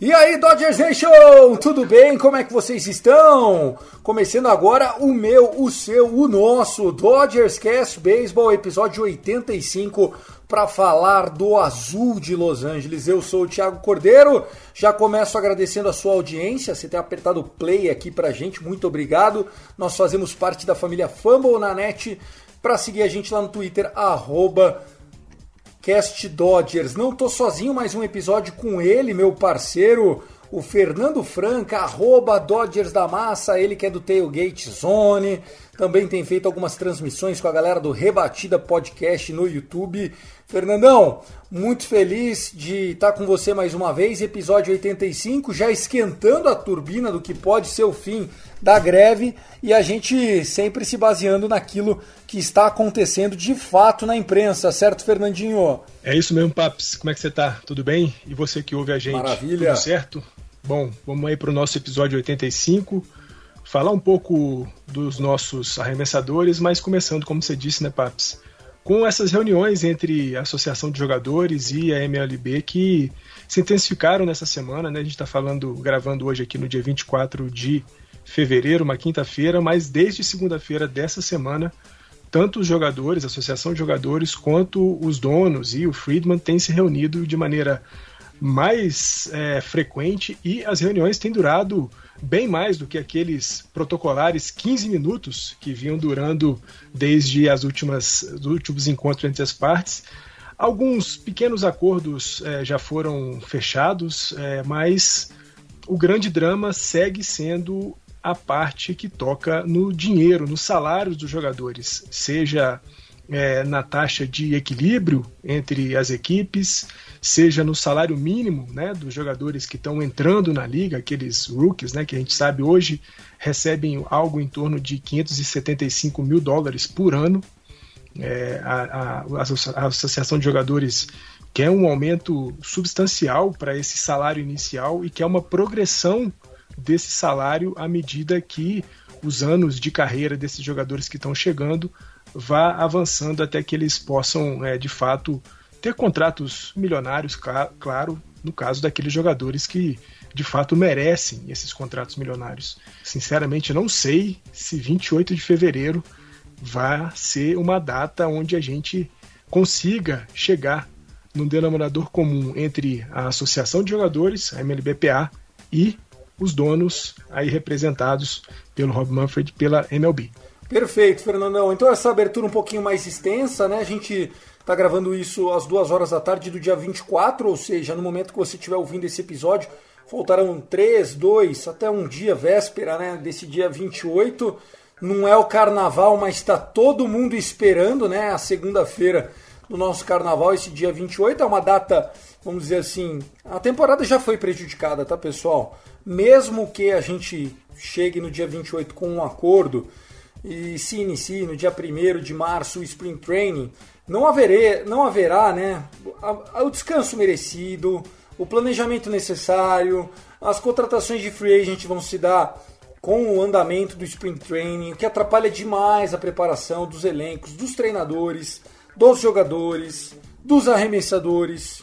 E aí, Dodgers Nation, tudo bem? Como é que vocês estão? Começando agora o meu, o seu, o nosso Dodgers Cast Baseball, episódio 85, para falar do azul de Los Angeles. Eu sou o Thiago Cordeiro, já começo agradecendo a sua audiência, você ter apertado play aqui pra gente, muito obrigado. Nós fazemos parte da família Fumble na net, para seguir a gente lá no Twitter, arroba Cast Dodgers. Não tô sozinho, mais um episódio com ele, meu parceiro, o Fernando Franca, arroba Dodgers da Massa, ele que é do Tailgate Zone. Também tem feito algumas transmissões com a galera do Rebatida Podcast no YouTube. Fernandão, muito feliz de estar com você mais uma vez, episódio 85, já esquentando a turbina do que pode ser o fim da greve e a gente sempre se baseando naquilo que está acontecendo de fato na imprensa, certo, Fernandinho? É isso mesmo, Paps. Como é que você tá? Tudo bem? E você que ouve a gente? Maravilha. Tudo certo? Bom, vamos aí para o nosso episódio 85. Falar um pouco dos nossos arremessadores, mas começando, como você disse, né, Paps? Com essas reuniões entre a Associação de Jogadores e a MLB que se intensificaram nessa semana, né? A gente está falando, gravando hoje aqui no dia 24 de fevereiro, uma quinta-feira, mas desde segunda-feira dessa semana, tanto os jogadores, a Associação de Jogadores, quanto os donos e o Friedman têm se reunido de maneira mais é, frequente e as reuniões têm durado bem mais do que aqueles protocolares 15 minutos que vinham durando desde as últimas, os últimos encontros entre as partes. Alguns pequenos acordos é, já foram fechados, é, mas o grande drama segue sendo a parte que toca no dinheiro, nos salários dos jogadores, seja é, na taxa de equilíbrio entre as equipes, seja no salário mínimo né, dos jogadores que estão entrando na liga, aqueles rookies, né, que a gente sabe hoje recebem algo em torno de 575 mil dólares por ano. É, a, a, a Associação de Jogadores quer um aumento substancial para esse salário inicial e quer uma progressão desse salário à medida que os anos de carreira desses jogadores que estão chegando vá avançando até que eles possam, é, de fato, ter contratos milionários, claro, no caso daqueles jogadores que de fato merecem esses contratos milionários. Sinceramente, não sei se 28 de fevereiro vai ser uma data onde a gente consiga chegar num denominador comum entre a Associação de Jogadores, a MLBPA, e os donos aí representados pelo Rob Manfred pela MLB. Perfeito, Fernandão. Então essa abertura um pouquinho mais extensa, né? A gente tá gravando isso às duas horas da tarde do dia 24, ou seja, no momento que você estiver ouvindo esse episódio, faltarão três, dois, até um dia, véspera, né? Desse dia 28. Não é o carnaval, mas está todo mundo esperando, né? A segunda-feira do nosso carnaval, esse dia 28. É uma data, vamos dizer assim, a temporada já foi prejudicada, tá, pessoal? Mesmo que a gente chegue no dia 28 com um acordo e se inicie no dia 1 de março o Spring Training, não, haverê, não haverá né, o descanso merecido, o planejamento necessário, as contratações de free agent vão se dar com o andamento do Spring Training, que atrapalha demais a preparação dos elencos, dos treinadores, dos jogadores, dos arremessadores.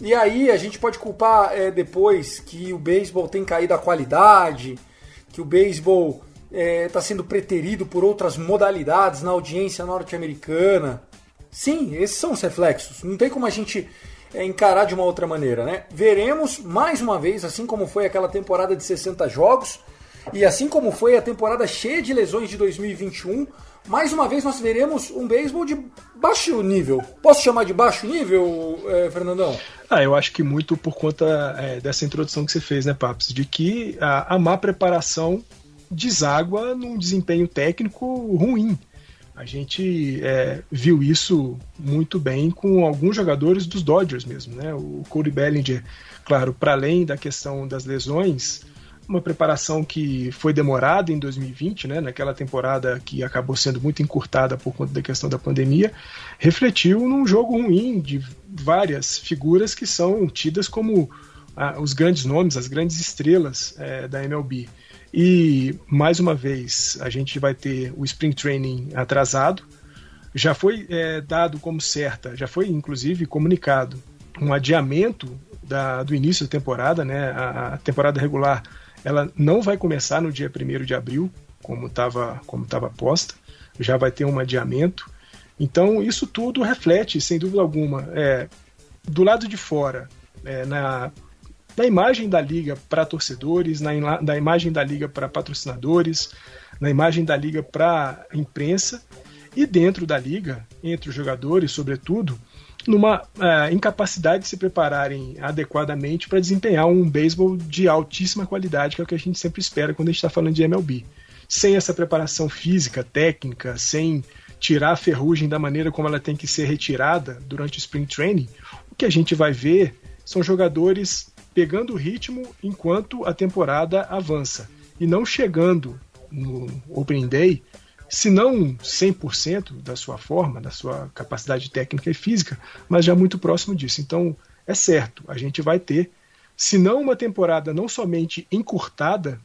E aí a gente pode culpar é, depois que o beisebol tem caído a qualidade, que o beisebol está é, sendo preterido por outras modalidades na audiência norte-americana. Sim, esses são os reflexos. Não tem como a gente é, encarar de uma outra maneira, né? Veremos mais uma vez, assim como foi aquela temporada de 60 jogos e assim como foi a temporada cheia de lesões de 2021, mais uma vez nós veremos um beisebol de baixo nível. Posso chamar de baixo nível, é, Fernandão? Ah, eu acho que muito por conta é, dessa introdução que você fez, né, Papos? De que a, a má preparação deságua num desempenho técnico ruim. A gente é, viu isso muito bem com alguns jogadores dos Dodgers mesmo, né? O Cody Bellinger, claro, para além da questão das lesões, uma preparação que foi demorada em 2020, né, naquela temporada que acabou sendo muito encurtada por conta da questão da pandemia, refletiu num jogo ruim de várias figuras que são tidas como ah, os grandes nomes, as grandes estrelas é, da MLB. E mais uma vez a gente vai ter o Spring Training atrasado. Já foi é, dado como certa, já foi inclusive comunicado um adiamento da, do início da temporada, né? A, a temporada regular ela não vai começar no dia 1 de abril, como estava como tava posta, já vai ter um adiamento. Então, isso tudo reflete, sem dúvida alguma, é, do lado de fora, é, na, na imagem da liga para torcedores, na, na imagem da liga para patrocinadores, na imagem da liga para imprensa e dentro da liga, entre os jogadores, sobretudo, numa uh, incapacidade de se prepararem adequadamente para desempenhar um beisebol de altíssima qualidade, que é o que a gente sempre espera quando a gente está falando de MLB. Sem essa preparação física, técnica, sem tirar a ferrugem da maneira como ela tem que ser retirada durante o Spring Training, o que a gente vai ver são jogadores pegando o ritmo enquanto a temporada avança e não chegando no Opening Day se não 100% da sua forma, da sua capacidade técnica e física, mas já muito próximo disso. Então, é certo, a gente vai ter, se não uma temporada não somente encurtada,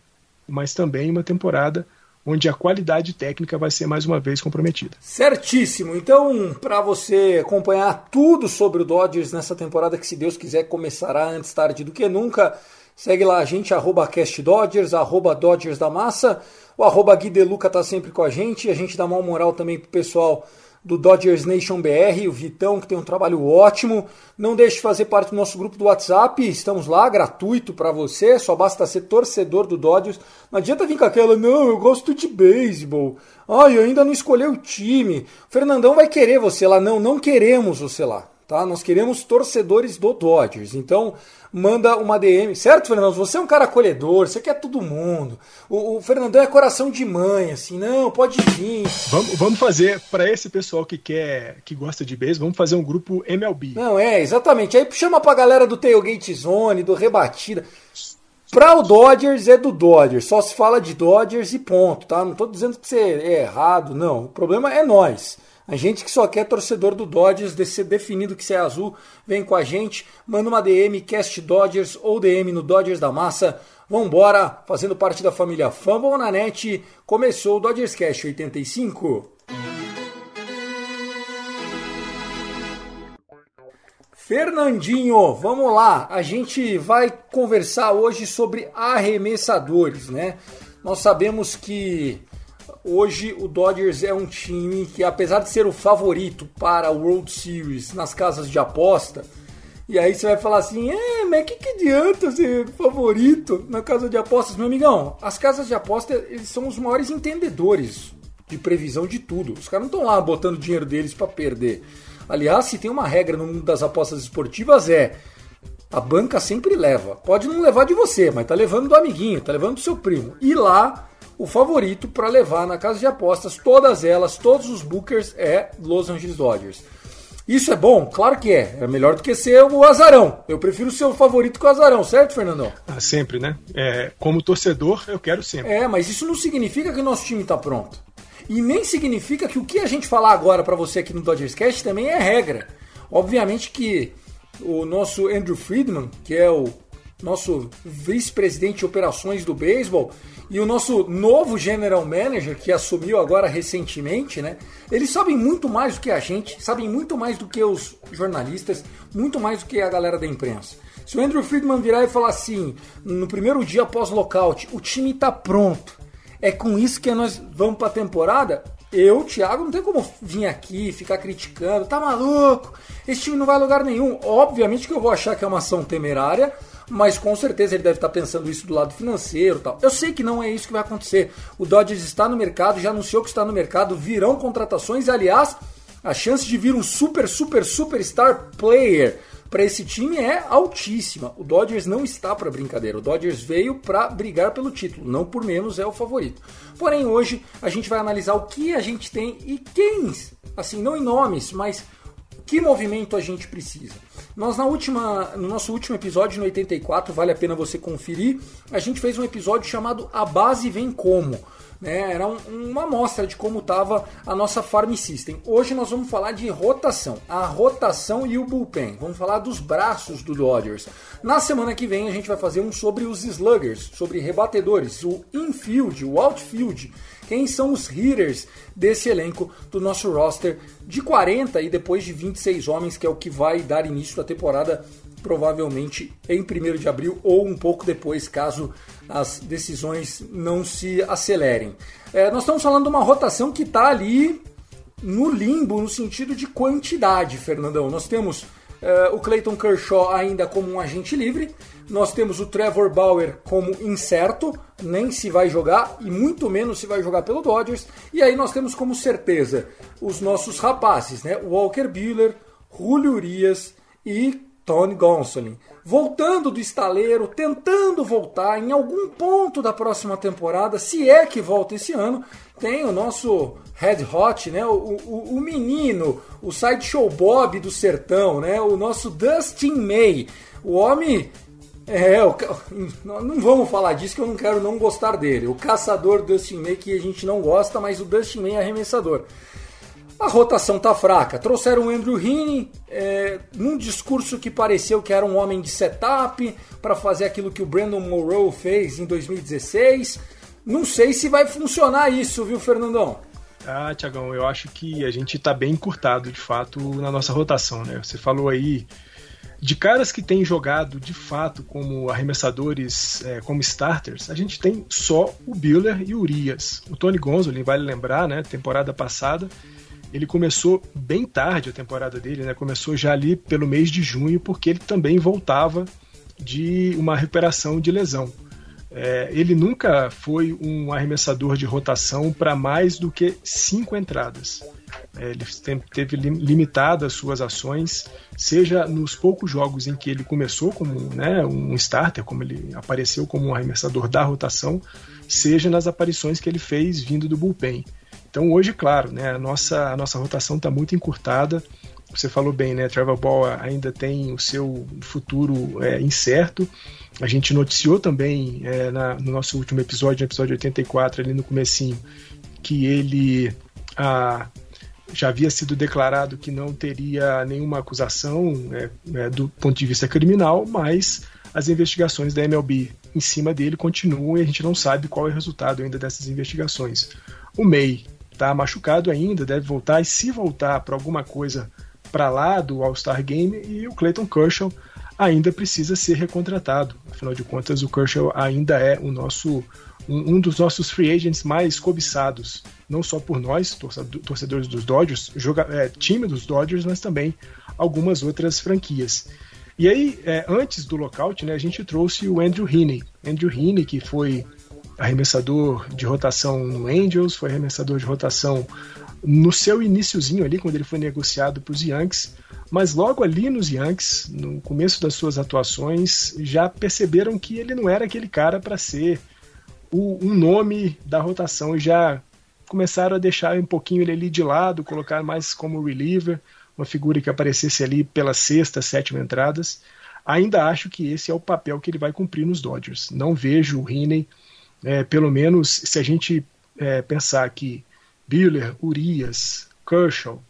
mas também uma temporada onde a qualidade técnica vai ser mais uma vez comprometida. Certíssimo. Então, para você acompanhar tudo sobre o Dodgers nessa temporada que, se Deus quiser, começará antes tarde do que nunca, segue lá a gente, arroba CastDodgers, arroba Dodgers da Massa. O arroba Gui Deluca tá sempre com a gente. A gente dá uma moral também pro pessoal do Dodgers Nation BR, o Vitão, que tem um trabalho ótimo. Não deixe de fazer parte do nosso grupo do WhatsApp, estamos lá, gratuito para você, só basta ser torcedor do Dodgers. Não adianta vir com aquela, não, eu gosto de beisebol. Ai, eu ainda não escolhi o time. O Fernandão vai querer você lá. Não, não queremos você lá tá? Nós queremos torcedores do Dodgers. Então, manda uma DM. Certo, Fernando? Você é um cara acolhedor, você quer todo mundo. O, o Fernandão é coração de mãe, assim, não, pode vir. Vamos, vamos fazer, para esse pessoal que quer, que gosta de base, vamos fazer um grupo MLB. Não, é, exatamente. Aí chama pra galera do Tailgate Zone, do Rebatida. Pra o Dodgers é do Dodgers, só se fala de Dodgers e ponto, tá? Não tô dizendo que você é errado, não. O problema é nós. A gente que só quer torcedor do Dodgers, de ser definido que você é azul, vem com a gente, manda uma DM, Cast Dodgers ou DM no Dodgers da Massa. Vambora, fazendo parte da família Fumble na net, começou o Dodgers Cast 85. Fernandinho, vamos lá. A gente vai conversar hoje sobre arremessadores, né? Nós sabemos que Hoje o Dodgers é um time que, apesar de ser o favorito para o World Series nas casas de aposta, e aí você vai falar assim, é, mas que, que adianta ser favorito na casa de apostas? Meu amigão, as casas de aposta eles são os maiores entendedores de previsão de tudo. Os caras não estão lá botando dinheiro deles para perder. Aliás, se tem uma regra no mundo das apostas esportivas é a banca sempre leva. Pode não levar de você, mas tá levando do amiguinho, tá levando do seu primo. E lá o favorito para levar na casa de apostas, todas elas, todos os bookers, é Los Angeles Dodgers. Isso é bom? Claro que é. É melhor do que ser o azarão. Eu prefiro ser o favorito que o azarão, certo, Fernandão? Ah, sempre, né? É, como torcedor, eu quero sempre. É, mas isso não significa que o nosso time está pronto. E nem significa que o que a gente falar agora para você aqui no Dodgers Cast também é regra. Obviamente que o nosso Andrew Friedman, que é o nosso vice-presidente de operações do beisebol, e o nosso novo general manager, que assumiu agora recentemente, né? Eles sabem muito mais do que a gente, sabem muito mais do que os jornalistas, muito mais do que a galera da imprensa. Se o Andrew Friedman virar e falar assim, no primeiro dia após lockout, o time está pronto, É com isso que nós vamos para a temporada? Eu, Thiago, não tem como vir aqui ficar criticando, tá maluco? Esse time não vai a lugar nenhum. Obviamente que eu vou achar que é uma ação temerária, mas com certeza ele deve estar pensando isso do lado financeiro tal. Eu sei que não é isso que vai acontecer. O Dodgers está no mercado, já anunciou que está no mercado, virão contratações, aliás, a chance de vir um super, super, superstar player para esse time é altíssima. O Dodgers não está para brincadeira. O Dodgers veio para brigar pelo título, não por menos é o favorito. Porém, hoje a gente vai analisar o que a gente tem e quem, assim, não em nomes, mas que movimento a gente precisa. Nós na última, no nosso último episódio no 84, vale a pena você conferir, a gente fez um episódio chamado A base vem como né? Era um, uma amostra de como estava a nossa farm system. Hoje nós vamos falar de rotação, a rotação e o bullpen. Vamos falar dos braços do Dodgers. Na semana que vem a gente vai fazer um sobre os sluggers, sobre rebatedores, o infield, o outfield. Quem são os hitters desse elenco do nosso roster de 40 e depois de 26 homens, que é o que vai dar início à temporada provavelmente em 1 de abril ou um pouco depois, caso as decisões não se acelerem. É, nós estamos falando de uma rotação que está ali no limbo, no sentido de quantidade, Fernandão. Nós temos é, o Clayton Kershaw ainda como um agente livre, nós temos o Trevor Bauer como incerto, nem se vai jogar e muito menos se vai jogar pelo Dodgers. E aí nós temos como certeza os nossos rapazes, né? Walker Buehler, Julio Urias e Tony Gonsolin. Voltando do estaleiro, tentando voltar em algum ponto da próxima temporada, se é que volta esse ano, tem o nosso Red Hot, né? O, o, o menino, o Sideshow Bob do sertão, né? O nosso Dustin May. O homem é, o, não vamos falar disso que eu não quero não gostar dele. O caçador Dustin May que a gente não gosta, mas o Dustin May é arremessador. A rotação tá fraca. Trouxeram o Andrew Heaney é, num discurso que pareceu que era um homem de setup para fazer aquilo que o Brandon Monroe fez em 2016. Não sei se vai funcionar isso, viu, Fernandão? Ah, Tiagão, eu acho que a gente está bem encurtado, de fato, na nossa rotação, né? Você falou aí de caras que têm jogado de fato como arremessadores, é, como starters, a gente tem só o Biller e o Urias. O Tony Gonzolin, vale lembrar, né? Temporada passada, ele começou bem tarde a temporada dele, né? Começou já ali pelo mês de junho, porque ele também voltava de uma recuperação de lesão. É, ele nunca foi um arremessador de rotação para mais do que cinco entradas. É, ele teve limitadas suas ações, seja nos poucos jogos em que ele começou como né, um starter, como ele apareceu como um arremessador da rotação, seja nas aparições que ele fez vindo do bullpen. Então hoje, claro, né, a, nossa, a nossa rotação está muito encurtada. Você falou bem, né? Trevor Ball ainda tem o seu futuro é, incerto. A gente noticiou também é, na, no nosso último episódio, no episódio 84, ali no comecinho, que ele ah, já havia sido declarado que não teria nenhuma acusação é, é, do ponto de vista criminal, mas as investigações da MLB em cima dele continuam e a gente não sabe qual é o resultado ainda dessas investigações. O May está machucado ainda, deve voltar, e se voltar para alguma coisa para lá do All-Star Game, e o Clayton Kershaw ainda precisa ser recontratado. Afinal de contas, o Kershaw ainda é o nosso um, um dos nossos free agents mais cobiçados, não só por nós, torcedores dos Dodgers, joga, é, time dos Dodgers, mas também algumas outras franquias. E aí, é, antes do lockout, né, a gente trouxe o Andrew Heaney. Andrew Heaney, que foi arremessador de rotação no Angels, foi arremessador de rotação no seu iníciozinho ali, quando ele foi negociado para os Yankees, mas logo ali nos Yankees, no começo das suas atuações, já perceberam que ele não era aquele cara para ser o, um nome da rotação e já começaram a deixar um pouquinho ele ali de lado, colocar mais como reliever, uma figura que aparecesse ali pelas sexta, sétima entradas. Ainda acho que esse é o papel que ele vai cumprir nos Dodgers. Não vejo o Heaney é, pelo menos se a gente é, pensar que Biller, Urias, Kershaw,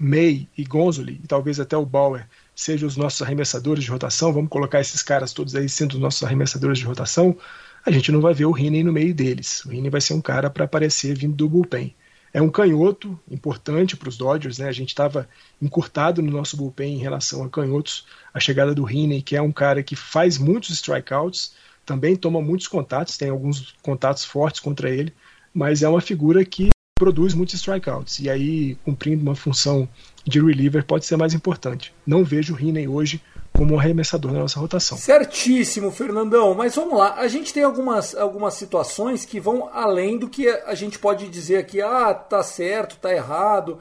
May e Gonzoli, e talvez até o Bauer, sejam os nossos arremessadores de rotação, vamos colocar esses caras todos aí sendo os nossos arremessadores de rotação, a gente não vai ver o Riney no meio deles. O Riney vai ser um cara para aparecer vindo do bullpen. É um canhoto importante para os Dodgers, né? A gente estava encurtado no nosso bullpen em relação a canhotos. A chegada do Riney, que é um cara que faz muitos strikeouts, também toma muitos contatos, tem alguns contatos fortes contra ele, mas é uma figura que produz muitos strikeouts. E aí, cumprindo uma função de reliever, pode ser mais importante. Não vejo o Heaney hoje como um arremessador na nossa rotação. Certíssimo, Fernandão. Mas vamos lá, a gente tem algumas, algumas situações que vão além do que a gente pode dizer aqui, ah, tá certo, tá errado.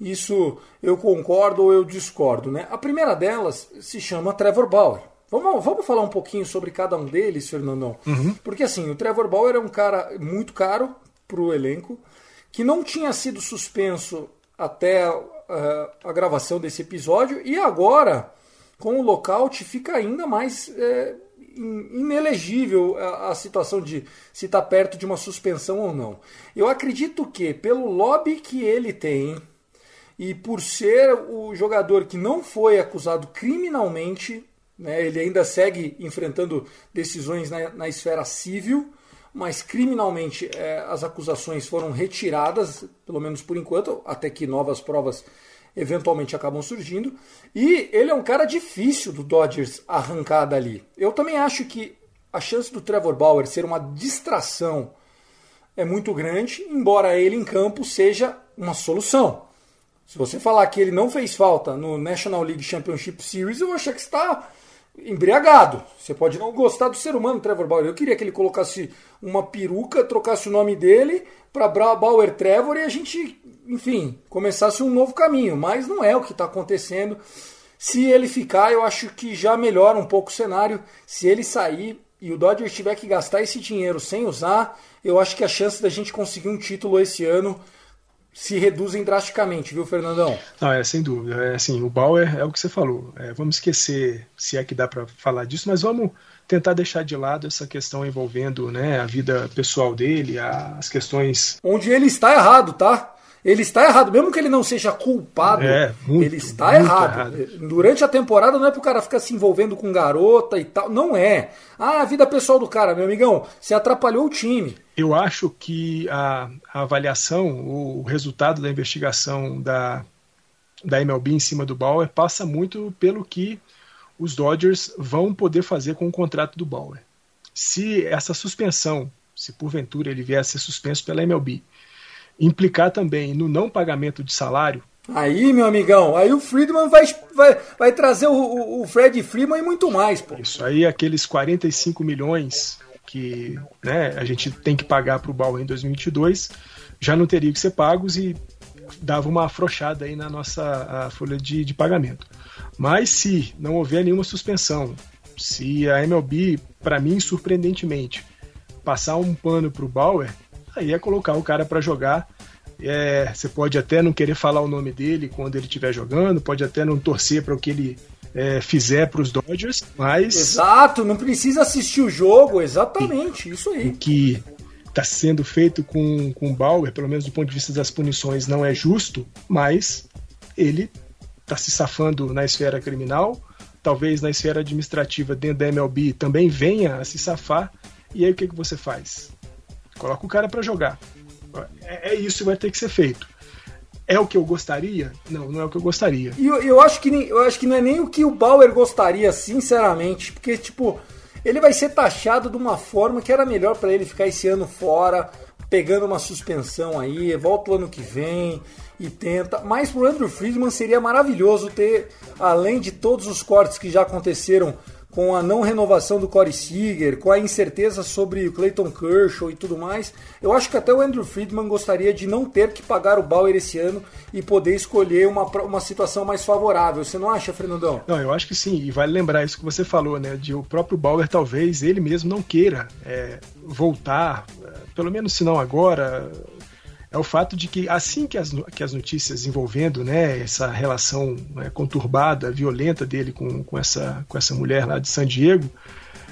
Isso eu concordo ou eu discordo, né? A primeira delas se chama Trevor Bauer. Vamos, vamos falar um pouquinho sobre cada um deles, Fernandão? Uhum. Porque assim, o Trevor Bauer é um cara muito caro para o elenco, que não tinha sido suspenso até uh, a gravação desse episódio, e agora, com o lockout, fica ainda mais é, inelegível a, a, situação de se está perto de uma suspensão ou não. Eu acredito que, pelo lobby que ele tem, e por ser o jogador que não foi acusado criminalmente né? Ele ainda segue enfrentando decisões na, na esfera civil, mas criminalmente é, as acusações foram retiradas, pelo menos por enquanto, até que novas provas eventualmente acabam surgindo. E ele é um cara difícil do Dodgers arrancar dali. Eu também acho que a chance do Trevor Bauer ser uma distração é muito grande, embora ele em campo seja uma solução. Se você falar que ele não fez falta no National League Championship Series, eu acho que está embriagado. Você pode não gostar do ser humano Trevor Bauer. Eu queria que ele colocasse uma peruca, trocasse o nome dele para Bauer Trevor e a gente, enfim, começasse um novo caminho. Mas não é o que está acontecendo. Se ele ficar, eu acho que já melhora um pouco o cenário. Se ele sair e o Dodgers tiver que gastar esse dinheiro sem usar, eu acho que a chance da gente conseguir um título esse ano se reduzem drasticamente, viu, Fernandão? Não, é sem dúvida. É assim, o Bauer é o que você falou. É, vamos esquecer se é que dá para falar disso, mas vamos tentar deixar de lado essa questão envolvendo né, a vida pessoal dele, as questões. Onde ele está errado, tá? Ele está errado, mesmo que ele não seja culpado, é, muito, ele está errado. errado. Durante a temporada não é pro cara ficar se envolvendo com garota e tal, não é. Ah, a vida pessoal do cara, meu amigão, você atrapalhou o time. Eu acho que a, a avaliação, o resultado da investigação da, da MLB em cima do Bauer passa muito pelo que os Dodgers vão poder fazer com o contrato do Bauer. Se essa suspensão, se porventura ele vier a ser suspenso pela MLB, implicar também no não pagamento de salário. Aí, meu amigão, aí o Friedman vai, vai, vai trazer o, o Fred Freeman e muito mais, pô. Isso aí, aqueles 45 milhões que né, a gente tem que pagar para o Bauer em 2022 já não teriam que ser pagos e dava uma afrouxada aí na nossa folha de, de pagamento. Mas se não houver nenhuma suspensão, se a MLB, para mim, surpreendentemente, passar um pano para o Bauer, aí é colocar o cara para jogar. É, você pode até não querer falar o nome dele quando ele estiver jogando, pode até não torcer para o que ele é, fizer para os Dodgers, mas. Exato, não precisa assistir o jogo, exatamente, isso aí. O que está sendo feito com, com o Bauer, pelo menos do ponto de vista das punições, não é justo, mas ele está se safando na esfera criminal, talvez na esfera administrativa dentro da MLB também venha a se safar, e aí o que, que você faz? Coloca o cara para jogar. É, é, isso vai ter que ser feito. É o que eu gostaria? Não, não é o que eu gostaria. E eu, eu, acho que, eu acho que não é nem o que o Bauer gostaria, sinceramente. Porque, tipo, ele vai ser taxado de uma forma que era melhor para ele ficar esse ano fora, pegando uma suspensão aí, volta o ano que vem e tenta. Mas pro Andrew Friedman seria maravilhoso ter, além de todos os cortes que já aconteceram com a não renovação do Corey Seager, com a incerteza sobre o Clayton Kershaw e tudo mais, eu acho que até o Andrew Friedman gostaria de não ter que pagar o Bauer esse ano e poder escolher uma, uma situação mais favorável. Você não acha, Fernandão? Não, eu acho que sim. E vale lembrar isso que você falou, né? De o próprio Bauer talvez ele mesmo não queira é, voltar, é, pelo menos se não agora, é o fato de que assim que as, que as notícias envolvendo né, essa relação né, conturbada, violenta dele com, com, essa, com essa mulher lá de San Diego,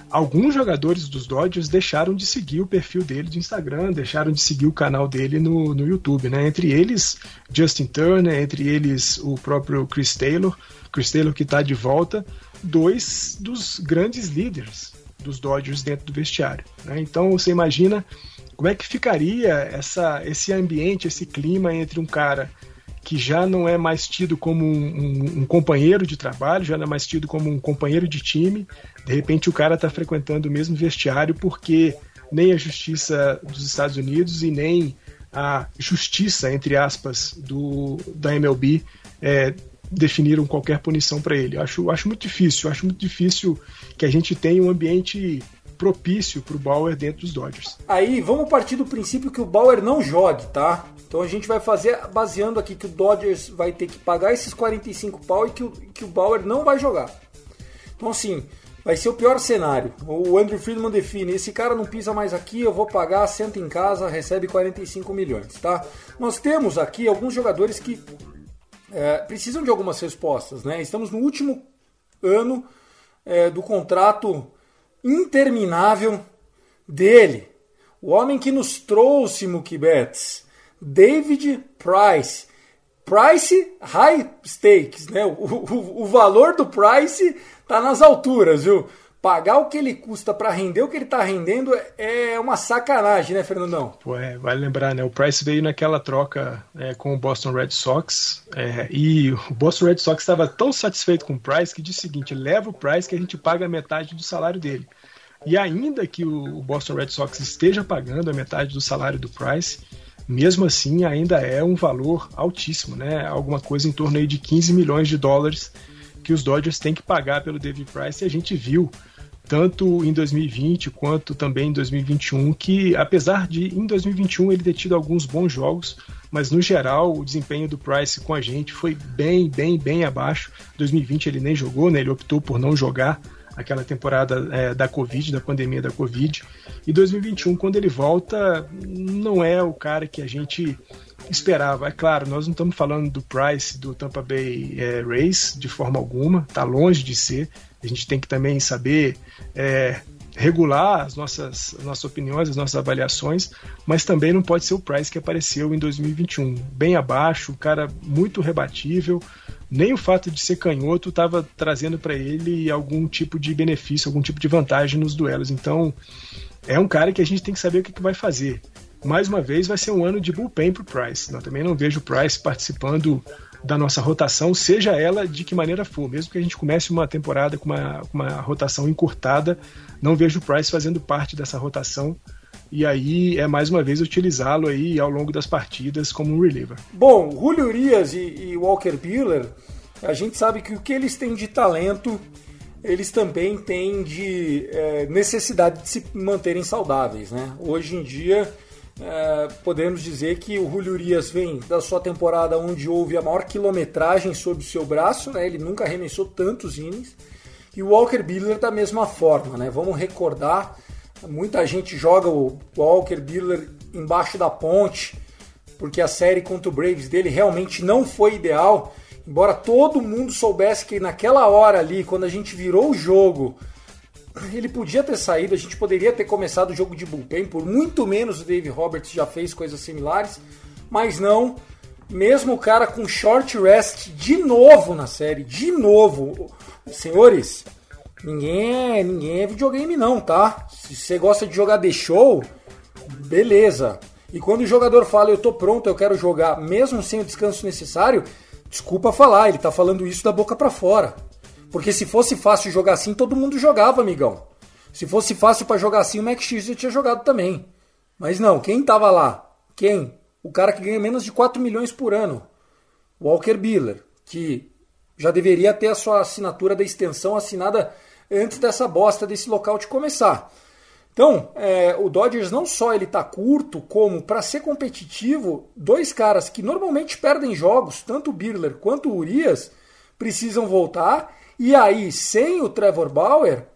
alguns jogadores dos Dodgers deixaram de seguir o perfil dele de Instagram, deixaram de seguir o canal dele no, no YouTube, né? Entre eles, Justin Turner, entre eles o próprio Chris Taylor, Chris Taylor que está de volta, dois dos grandes líderes dos Dodgers dentro do vestiário. Né? Então você imagina como é que ficaria essa, esse ambiente, esse clima entre um cara que já não é mais tido como um, um, um, companheiro de trabalho, já não é mais tido como um companheiro de time. De repente o cara está frequentando o mesmo vestiário porque nem a justiça dos Estados Unidos e nem a justiça, entre aspas, do, da MLB é, definiram qualquer punição para ele. Acho, acho muito difícil, acho muito difícil que a gente tenha um ambiente propício para o Bauer dentro dos Dodgers. Aí, vamos partir do princípio que o Bauer não jogue, tá? Então a gente vai fazer baseando aqui que o Dodgers vai ter que pagar esses 45 pau e que o, que o Bauer não vai jogar. Então assim, vai ser o pior cenário. O Andrew Friedman define, esse cara não pisa mais aqui, eu vou pagar, senta em casa, recebe 45 milhões, tá? Nós temos aqui alguns jogadores que é, precisam de algumas respostas, né? Estamos no último ano é, do contrato interminável dele. O homem que nos trouxe Mookie Betts, David Price. Price High Stakes, né? O, o, o valor do Price tá nas alturas, viu? Pagar o que ele custa para render o que ele tá rendendo é uma sacanagem, né, Fernandão? Pô, é, vale lembrar, né? O Price veio naquela troca é, com o Boston Red Sox é, e o Boston Red Sox estava tão satisfeito com o Price que disse o seguinte: leva o Price que a gente paga metade do salário dele. E ainda que o Boston Red Sox esteja pagando a metade do salário do Price, mesmo assim ainda é um valor altíssimo, né? Alguma coisa em torno aí de 15 milhões de dólares que os Dodgers têm que pagar pelo David Price e a gente viu tanto em 2020 quanto também em 2021 que apesar de em 2021 ele ter tido alguns bons jogos, mas no geral o desempenho do Price com a gente foi bem, bem, bem abaixo. 2020 ele nem jogou, né? Ele optou por não jogar aquela temporada é, da Covid, da pandemia da Covid. E 2021, quando ele volta, não é o cara que a gente esperava. É claro, nós não estamos falando do Price do Tampa Bay é, Rays de forma alguma, está longe de ser. A gente tem que também saber é, regular as nossas, as nossas opiniões, as nossas avaliações, mas também não pode ser o Price que apareceu em 2021. Bem abaixo, o cara muito rebatível, nem o fato de ser canhoto estava trazendo para ele algum tipo de benefício, algum tipo de vantagem nos duelos. Então, é um cara que a gente tem que saber o que, que vai fazer. Mais uma vez, vai ser um ano de bullpen para o Price. Eu também não vejo o Price participando da nossa rotação, seja ela de que maneira for. Mesmo que a gente comece uma temporada com uma, uma rotação encurtada, não vejo o Price fazendo parte dessa rotação e aí é mais uma vez utilizá-lo aí ao longo das partidas como um reliever. Bom, Julio Urias e, e Walker Buehler, a gente sabe que o que eles têm de talento, eles também têm de é, necessidade de se manterem saudáveis, né? Hoje em dia é, podemos dizer que o Julio Urias vem da sua temporada onde houve a maior quilometragem sob o seu braço, né? Ele nunca arremessou tantos innings. E o Walker Buehler da mesma forma, né? Vamos recordar Muita gente joga o Walker Buehler embaixo da ponte, porque a série contra o Braves dele realmente não foi ideal. Embora todo mundo soubesse que naquela hora ali, quando a gente virou o jogo, ele podia ter saído, a gente poderia ter começado o jogo de bullpen, por muito menos o Dave Roberts já fez coisas similares, mas não. Mesmo o cara com short rest de novo na série, de novo. Senhores, Ninguém é, ninguém é videogame não, tá? Se você gosta de jogar de show, beleza. E quando o jogador fala eu tô pronto, eu quero jogar, mesmo sem o descanso necessário, desculpa falar, ele tá falando isso da boca para fora. Porque se fosse fácil jogar assim, todo mundo jogava, amigão. Se fosse fácil para jogar assim, o Max X já tinha jogado também. Mas não, quem tava lá? Quem? O cara que ganha menos de 4 milhões por ano. Walker Biller, que já deveria ter a sua assinatura da extensão assinada antes dessa bosta desse local de começar. Então, é, o Dodgers não só ele tá curto, como para ser competitivo, dois caras que normalmente perdem jogos, tanto o Birler quanto o Urias, precisam voltar. E aí, sem o Trevor Bauer,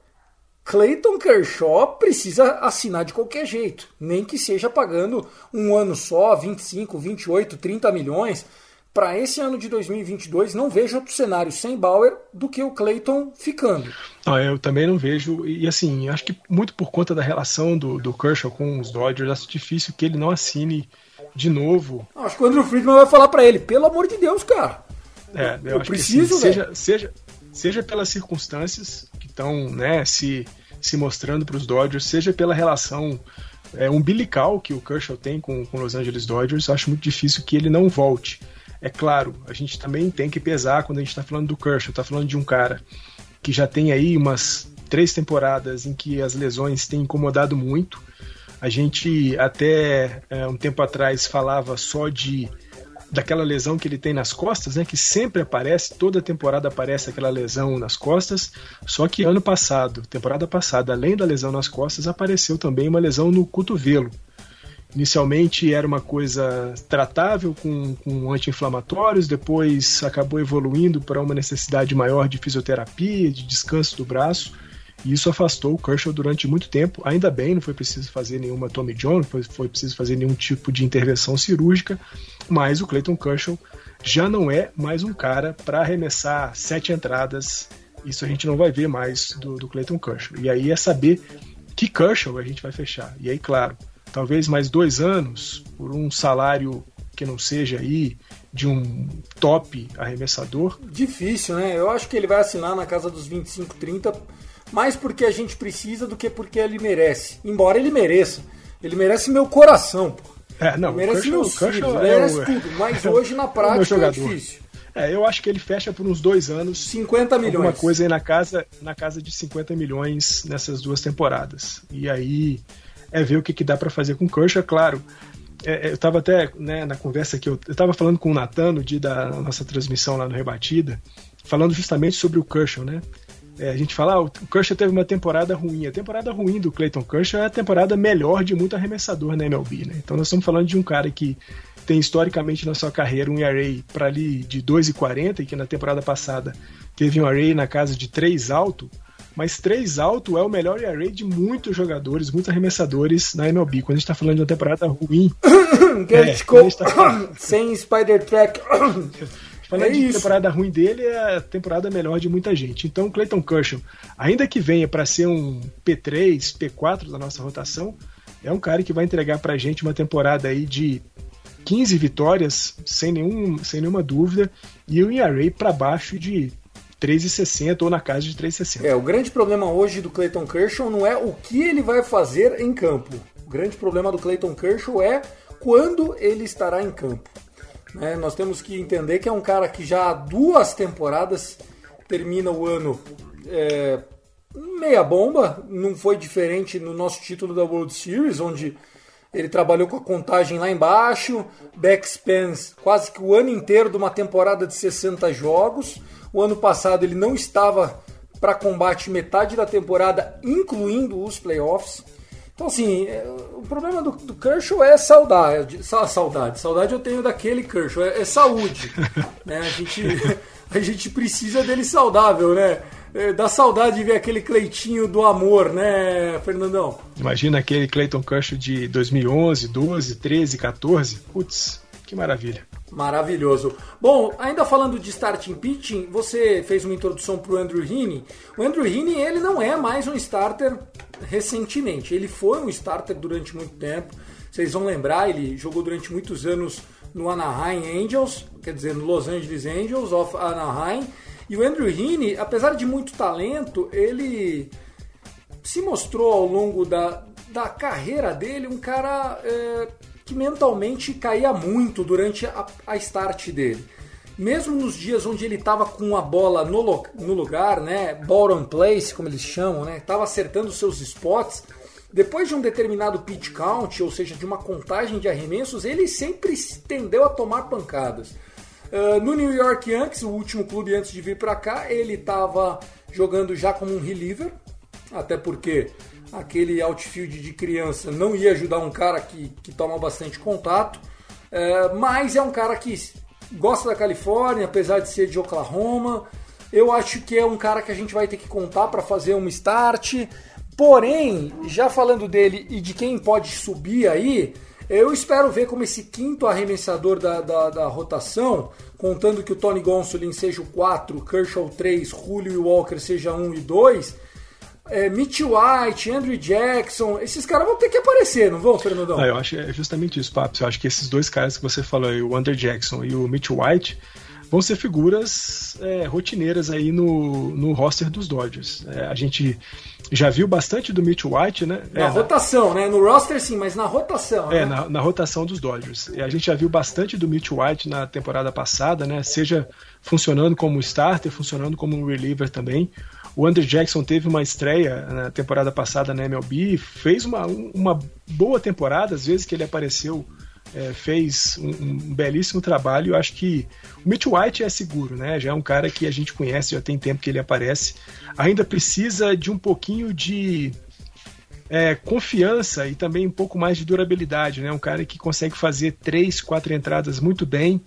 Clayton Kershaw precisa assinar de qualquer jeito, nem que seja pagando um ano só, 25, 28, 30 milhões para esse ano de 2022, não vejo outro cenário sem Bauer do que o Clayton ficando. Não, eu também não vejo. E assim, acho que muito por conta da relação do, do Kershaw com os Dodgers, acho difícil que ele não assine de novo. Acho que o Andrew Friedman vai falar para ele: pelo amor de Deus, cara. É, eu, eu preciso, que, assim, seja, seja, seja pelas circunstâncias que estão né, se, se mostrando para os Dodgers, seja pela relação é, umbilical que o Kershaw tem com, com Los Angeles Dodgers, acho muito difícil que ele não volte. É claro, a gente também tem que pesar quando a gente está falando do Kershaw, está falando de um cara que já tem aí umas três temporadas em que as lesões têm incomodado muito. A gente até é, um tempo atrás falava só de daquela lesão que ele tem nas costas, né? Que sempre aparece, toda temporada aparece aquela lesão nas costas. Só que ano passado, temporada passada, além da lesão nas costas, apareceu também uma lesão no cotovelo. Inicialmente era uma coisa tratável com, com anti-inflamatórios, depois acabou evoluindo para uma necessidade maior de fisioterapia, de descanso do braço. E isso afastou o Kershaw durante muito tempo. Ainda bem, não foi preciso fazer nenhuma Tommy John, não foi, foi preciso fazer nenhum tipo de intervenção cirúrgica, mas o Clayton Kershaw já não é mais um cara para arremessar sete entradas. Isso a gente não vai ver mais do, do Clayton Kershaw. E aí é saber que Kershaw a gente vai fechar. E aí, claro, talvez mais dois anos por um salário que não seja aí de um top arremessador. Difícil, né? Eu acho que ele vai assinar na casa dos 25, 30 mais porque a gente precisa do que porque ele merece. Embora ele mereça. Ele merece meu coração, pô. É, não, merece Kershaw, meus Kershaw filhos, é merece o- tudo. Mas hoje na prática é difícil. É, eu acho que ele fecha por uns dois anos. 50 milhões. Alguma coisa aí na casa, na casa de 50 milhões nessas duas temporadas. E aí é ver o que, que dá para fazer com o Kershaw, claro. é, eu estava até né, na conversa que eu estava falando com o Natan no dia da nossa transmissão lá no Rebatida, falando justamente sobre o Kershaw, né? É, a gente fala, ah, o Kershaw teve uma temporada ruim. A temporada ruim do Clayton Kershaw é a temporada melhor de muito arremessador na MLB, né? Então nós estamos falando de um cara que tem historicamente na sua carreira um ERA para ali de 2,40 e que na temporada passada teve um ERA na casa de 3 alto, mas 3 alto é o melhor ERA de muitos jogadores, muitos arremessadores na MLB. Quando a gente está falando de uma temporada ruim, É, ele está- sem Spider Track. Falando É de isso. temporada ruim dele, é a temporada melhor de muita gente. Então, o Clayton Kershaw, ainda que venha para ser um P3, P4 da nossa rotação, é um cara que vai entregar pra gente uma temporada aí de 15 vitórias, sem, nenhum, sem nenhuma dúvida, e um ERA para baixo de 3,60 ou na casa de 3,60. É, o grande problema hoje do Clayton Kershaw não é o que ele vai fazer em campo. O grande problema do Clayton Kershaw é quando ele estará em campo. Né? nós temos que entender que é um cara que já há duas temporadas termina o ano é, meia bomba. Não foi diferente no nosso título da World Series, onde ele trabalhou com a contagem lá embaixo, backspans quase que o ano inteiro de uma temporada de 60 jogos. O ano passado ele não estava para combate metade da temporada, incluindo os playoffs. Então, assim, é, o problema do, do Kershaw é saudade. sa- Saudade. Saudade eu tenho daquele Kershaw, é, é saúde. né? a, gente, a gente precisa dele saudável, né? É, Dá saudade de ver aquele Cleitinho do amor, né, Fernandão? Imagina aquele Clayton Kershaw de 2011, 12, 13, 14. Putz, que maravilha. Maravilhoso. Bom, ainda falando de starting pitching, você fez uma introdução para o Andrew Heaney. O Andrew Heaney, ele não é mais um starter recentemente. Ele foi um starter durante muito tempo. Vocês vão lembrar, ele jogou durante muitos anos no Anaheim Angels, quer dizer, no Los Angeles Angels of Anaheim. E o Andrew Heaney, apesar de muito talento, ele se mostrou ao longo da, da carreira dele um cara é, que mentalmente caía muito durante a, a start dele. Mesmo nos dias onde ele estava com a bola no, no lugar, né, ball on place, como eles chamam, né, estava acertando seus spots, depois de um determinado pitch count, ou seja, de uma contagem de arremessos, ele sempre se tendeu a tomar pancadas. Uh, no New York Yankees, o último clube antes de vir para cá, ele estava jogando já como um reliever, até porque aquele outfield de criança não ia ajudar um cara que, que toma bastante contato, É, mas é um cara que gosta da Califórnia, apesar de ser de Oklahoma. Eu acho que é um cara que a gente vai ter que contar para fazer um start. Porém, já falando dele e de quem pode subir aí, eu espero ver como esse quinto arremessador da, da, da rotação, contando que o Tony Gonsolin seja o 4, Kershaw 3, Julio e Walker seja 1 e 2, é, Mitch White, Andrew Jackson, esses caras vão ter que aparecer, não vão, Fernandão? Ah, eu acho é justamente isso, Papo. Eu acho que esses dois caras que você falou aí, o Under Jackson e o Mitch White, vão ser figuras é, rotineiras aí no, no roster dos Dodgers. É, a gente já viu bastante do Mitch White, né? Na é, rotação, né? No roster sim, mas na rotação. É, né? na, na, rotação dos Dodgers. E a gente já viu bastante do Mitch White na temporada passada, né? Seja funcionando como starter, funcionando como um reliever também. O Andrew Jackson teve uma estreia na temporada passada na MLB, fez uma, uma boa temporada, às vezes que ele apareceu é, fez um, um, belíssimo trabalho. Eu acho que o Mitch White é seguro, né? Já é um cara que a gente conhece, já tem tempo que ele aparece. Ainda precisa de um pouquinho de é, confiança e também um pouco mais de durabilidade, né? Um cara que consegue fazer três, quatro entradas muito bem,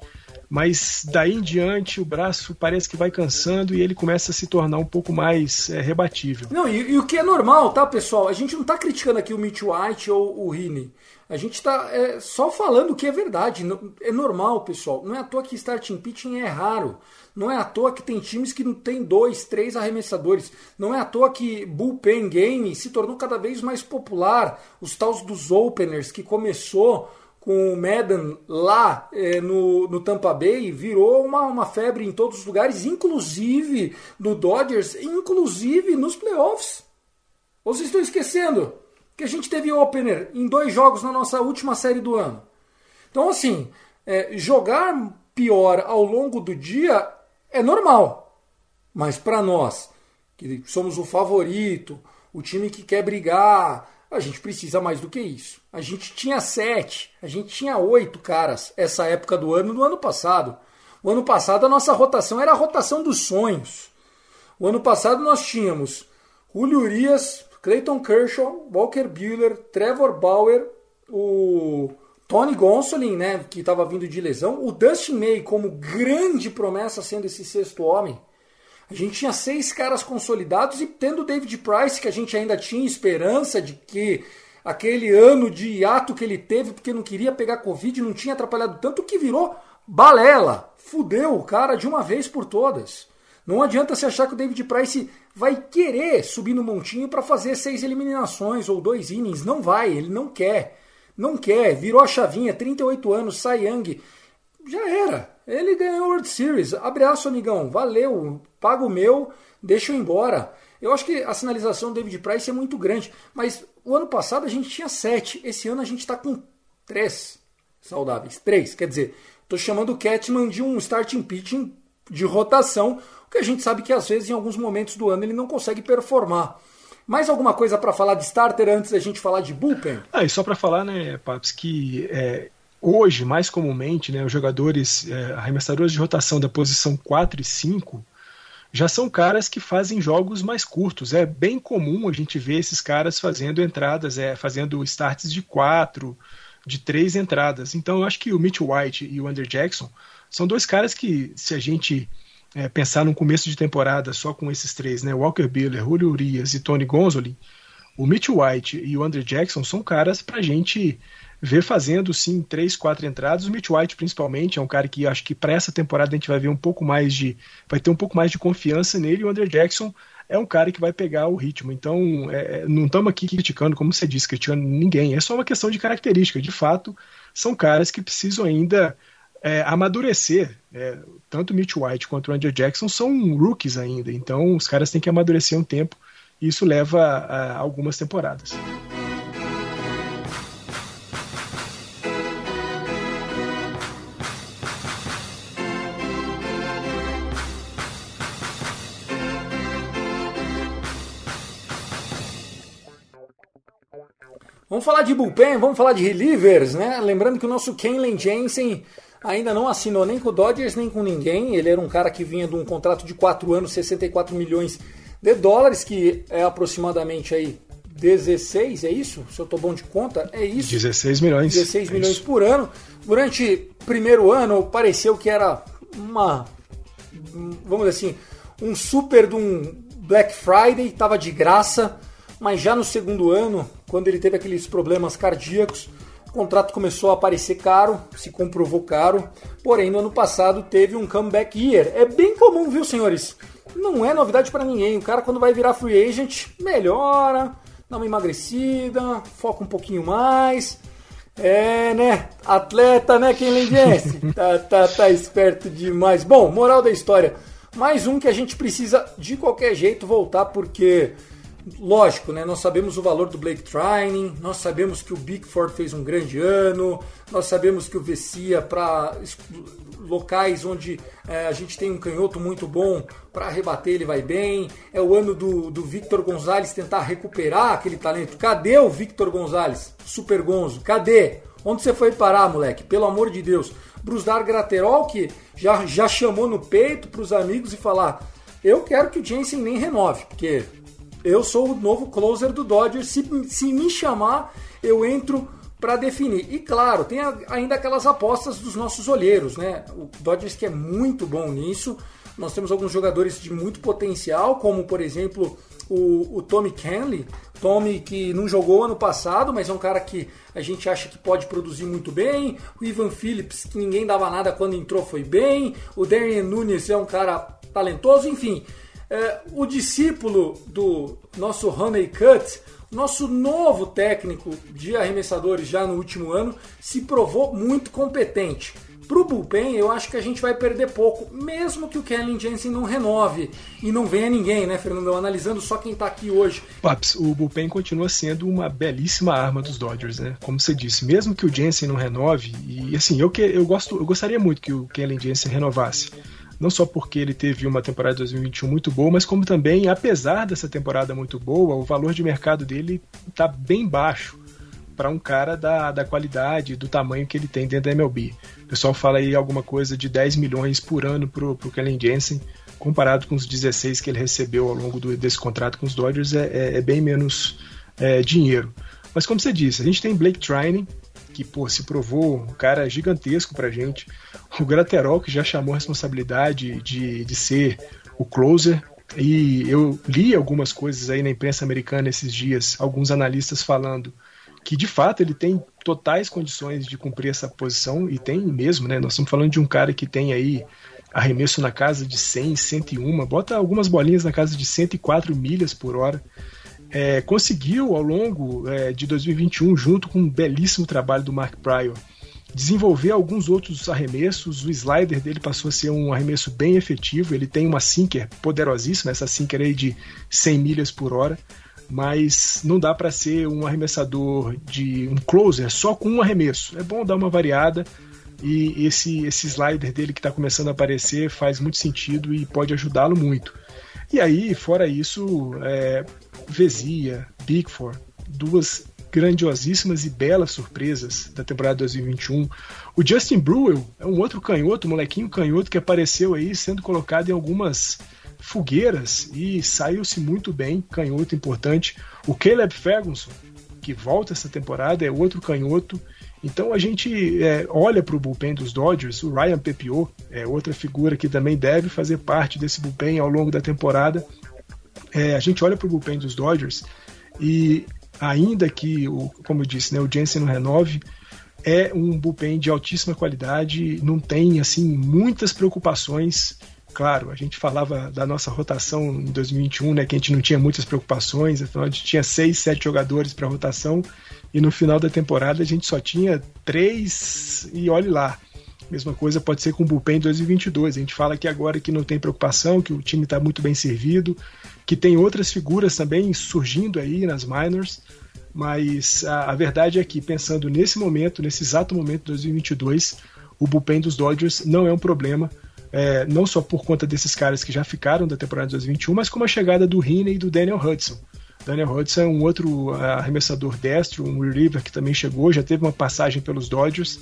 mas daí em diante o braço parece que vai cansando e ele começa a se tornar um pouco mais é, rebatível. Não, e, e, o que é normal, tá, pessoal? A gente não tá criticando aqui o Mitch White ou o Rini. A gente está é, só falando o que é verdade. É normal, pessoal. Não é à toa que starting pitching é raro. Não é à toa que tem times que não tem dois, três arremessadores. Não é à toa que bullpen game se tornou cada vez mais popular. Os tals dos openers que começou com o Madden lá é, no, no Tampa Bay virou uma, uma febre em todos os lugares, inclusive no Dodgers, inclusive nos playoffs. Ou vocês estão esquecendo? que a gente teve opener em dois jogos na nossa última série do ano. Então, assim, é, jogar pior ao longo do dia é normal. Mas para nós, que somos o favorito, o time que quer brigar, a gente precisa mais do que isso. A gente tinha sete, a gente tinha oito caras essa época do ano, no ano passado. O ano passado a nossa rotação era a rotação dos sonhos. O ano passado nós tínhamos Julio Urias, Clayton Kershaw, Walker Buehler, Trevor Bauer, o Tony Gonsolin, né, que estava vindo de lesão, o Dustin May como grande promessa sendo esse sexto homem. A gente tinha seis caras consolidados e tendo o David Price, que a gente ainda tinha esperança de que aquele ano de hiato que ele teve, porque não queria pegar Covid, não tinha atrapalhado tanto, que virou balela. Fudeu o cara de uma vez por todas. Não adianta se achar que o David Price vai querer subir no montinho para fazer seis eliminações ou dois innings. Não vai, ele não quer. Não quer, virou a chavinha, 38 anos, Young. Já era. Ele ganhou World Series. Abraço, amigão. Valeu. Paga o meu, deixa eu embora. Eu acho que a sinalização do David Price é muito grande. Mas o ano passado a gente tinha sete. Esse ano a gente está com três saudáveis. Três. Quer dizer, estou chamando o Catman de um starting pitching de rotação porque a gente sabe que às vezes em alguns momentos do ano ele não consegue performar. Mais alguma coisa para falar de starter antes da gente falar de bullpen? Ah, e só para falar, né, Paps, que é, hoje, mais comumente, né, os jogadores é, arremessadores de rotação da posição 4 e 5 já são caras que fazem jogos mais curtos. É bem comum a gente ver esses caras fazendo entradas, é, fazendo starts de quatro, de três entradas. Então eu acho que o Mitch White e o Andrew Jackson são dois caras que, se a gente é, pensar num começo de temporada só com esses três, né, Walker Buehler, Julio Urias e Tony Gonzolin, o Mitch White e o Andrew Jackson são caras para gente ver fazendo sim três, quatro entradas. O Mitch White principalmente é um cara que acho que para essa temporada a gente vai ver um pouco mais de, vai ter um pouco mais de confiança nele. E o Andrew Jackson é um cara que vai pegar o ritmo. Então é, é não estamos aqui criticando, como você disse, criticando ninguém. É só uma questão de característica. De fato, são caras que precisam ainda é, amadurecer. É, tanto o Mitch White quanto o Andrew Jackson são rookies ainda, então os caras têm que amadurecer um tempo e isso leva a algumas temporadas. Vamos falar de bullpen, vamos falar de relievers, né? Lembrando que o nosso Kenley Jensen ainda não assinou nem com o Dodgers nem com ninguém. Ele era um cara que vinha de um contrato de 4 anos, 64 milhões de dólares, que é aproximadamente aí 16, é isso? Se eu tô bom de conta, é isso. 16 milhões. 16 é milhões isso. por ano. Durante primeiro ano pareceu que era uma vamos dizer assim, um super de um Black Friday, tava de graça, mas já no segundo ano, quando ele teve aqueles problemas cardíacos, contrato começou a aparecer caro, se comprovou caro, porém no ano passado teve um comeback year. É bem comum, viu, senhores? Não é novidade para ninguém. O cara, quando vai virar free agent, melhora, dá uma emagrecida, foca um pouquinho mais. É, né? Atleta, né, quem Jensen? tá, tá, tá esperto demais. Bom, moral da história. Mais um que a gente precisa de qualquer jeito voltar, porque, lógico, né? Nós sabemos o valor do Blake Trining, nós sabemos que o Bigford fez um grande ano, nós sabemos que o Vessia, para locais onde é, a gente tem um canhoto muito bom para rebater, ele vai bem. É o ano do, do Victor Gonzalez tentar recuperar aquele talento. Cadê o Victor Gonzalez? Super Gonzo, cadê? Onde você foi parar, moleque? Pelo amor de Deus. Brusdar Graterol, que já, já chamou no peito para os amigos e falar: Eu quero que o Jensen nem renove, porque eu sou o novo closer do Dodgers. Se, se me chamar, eu entro para definir. E claro, tem ainda aquelas apostas dos nossos olheiros, né? O Dodgers que é muito bom nisso. Nós temos alguns jogadores de muito potencial, como por exemplo o, o Tommy Canley. Tommy que não jogou ano passado, mas é um cara que a gente acha que pode produzir muito bem. O Ivan Phillips, que ninguém dava nada quando entrou, foi bem. O Darren Nunes é um cara talentoso, enfim. É, o discípulo do nosso Honey Cut nosso novo técnico de arremessadores já no último ano se provou muito competente. Para o bullpen, eu acho que a gente vai perder pouco, mesmo que o Kellen Jensen não renove e não venha ninguém, né, Fernando? Analisando só quem está aqui hoje. Paps, o bullpen continua sendo uma belíssima arma dos Dodgers, né? Como você disse, mesmo que o Jensen não renove, e assim, eu, que, eu, gosto, eu gostaria muito que o Kellen Jensen renovasse não só porque ele teve uma temporada de 2021 muito boa, mas como também, apesar dessa temporada muito boa, o valor de mercado dele está bem baixo para um cara da, da qualidade, do tamanho que ele tem dentro da MLB. O pessoal fala aí alguma coisa de 10 milhões por ano para o Kellen Jensen, comparado com os 16 que ele recebeu ao longo do, desse contrato com os Dodgers, é, é, é bem menos é, dinheiro. Mas como você disse, a gente tem Blake Trining, que pô, se provou um cara gigantesco pra gente. O Graterol, que já chamou a responsabilidade de, de ser o closer. E eu li algumas coisas aí na imprensa americana esses dias, alguns analistas falando que de fato ele tem totais condições de cumprir essa posição, e tem mesmo, né? Nós estamos falando de um cara que tem aí arremesso na casa de 100, 101, bota algumas bolinhas na casa de 104 milhas por hora é, conseguiu ao longo é, de 2021, junto com um belíssimo trabalho do Mark Pryor, desenvolver alguns outros arremessos. O slider dele passou a ser um arremesso bem efetivo. Ele tem uma sinker poderosíssima, essa sinker aí de 100 milhas por hora. Mas não dá para ser um arremessador de um closer só com um arremesso. É bom dar uma variada e esse, esse slider dele que está começando a aparecer faz muito sentido e pode ajudá-lo muito. E aí, fora isso, é, Vezia, Bigford, duas grandiosíssimas e belas surpresas da temporada 2021. O Justin Brewell é um outro canhoto, um molequinho canhoto que apareceu aí sendo colocado em algumas fogueiras e saiu-se muito bem, canhoto importante. O Caleb Ferguson, que volta essa temporada, é outro canhoto. Então a gente é, olha para o bullpen dos Dodgers, o Ryan Pepiot é outra figura que também deve fazer parte desse bullpen ao longo da temporada é, a gente olha para o bullpen dos Dodgers e ainda que, o, como eu disse, né, o Jensen não renove, é um bullpen de altíssima qualidade, não tem assim muitas preocupações. Claro, a gente falava da nossa rotação em 2021, né, que a gente não tinha muitas preocupações, afinal a gente tinha seis, sete jogadores para rotação e no final da temporada a gente só tinha três e olhe lá. Mesma coisa pode ser com o bullpen 2022. A gente fala que agora que não tem preocupação, que o time está muito bem servido, que tem outras figuras também surgindo aí nas minors, mas a, a verdade é que pensando nesse momento, nesse exato momento de 2022, o bullpen dos Dodgers não é um problema, é, não só por conta desses caras que já ficaram da temporada de 2021, mas com a chegada do Heaney e do Daniel Hudson. Daniel Hudson é um outro arremessador destro, um reliever que também chegou, já teve uma passagem pelos Dodgers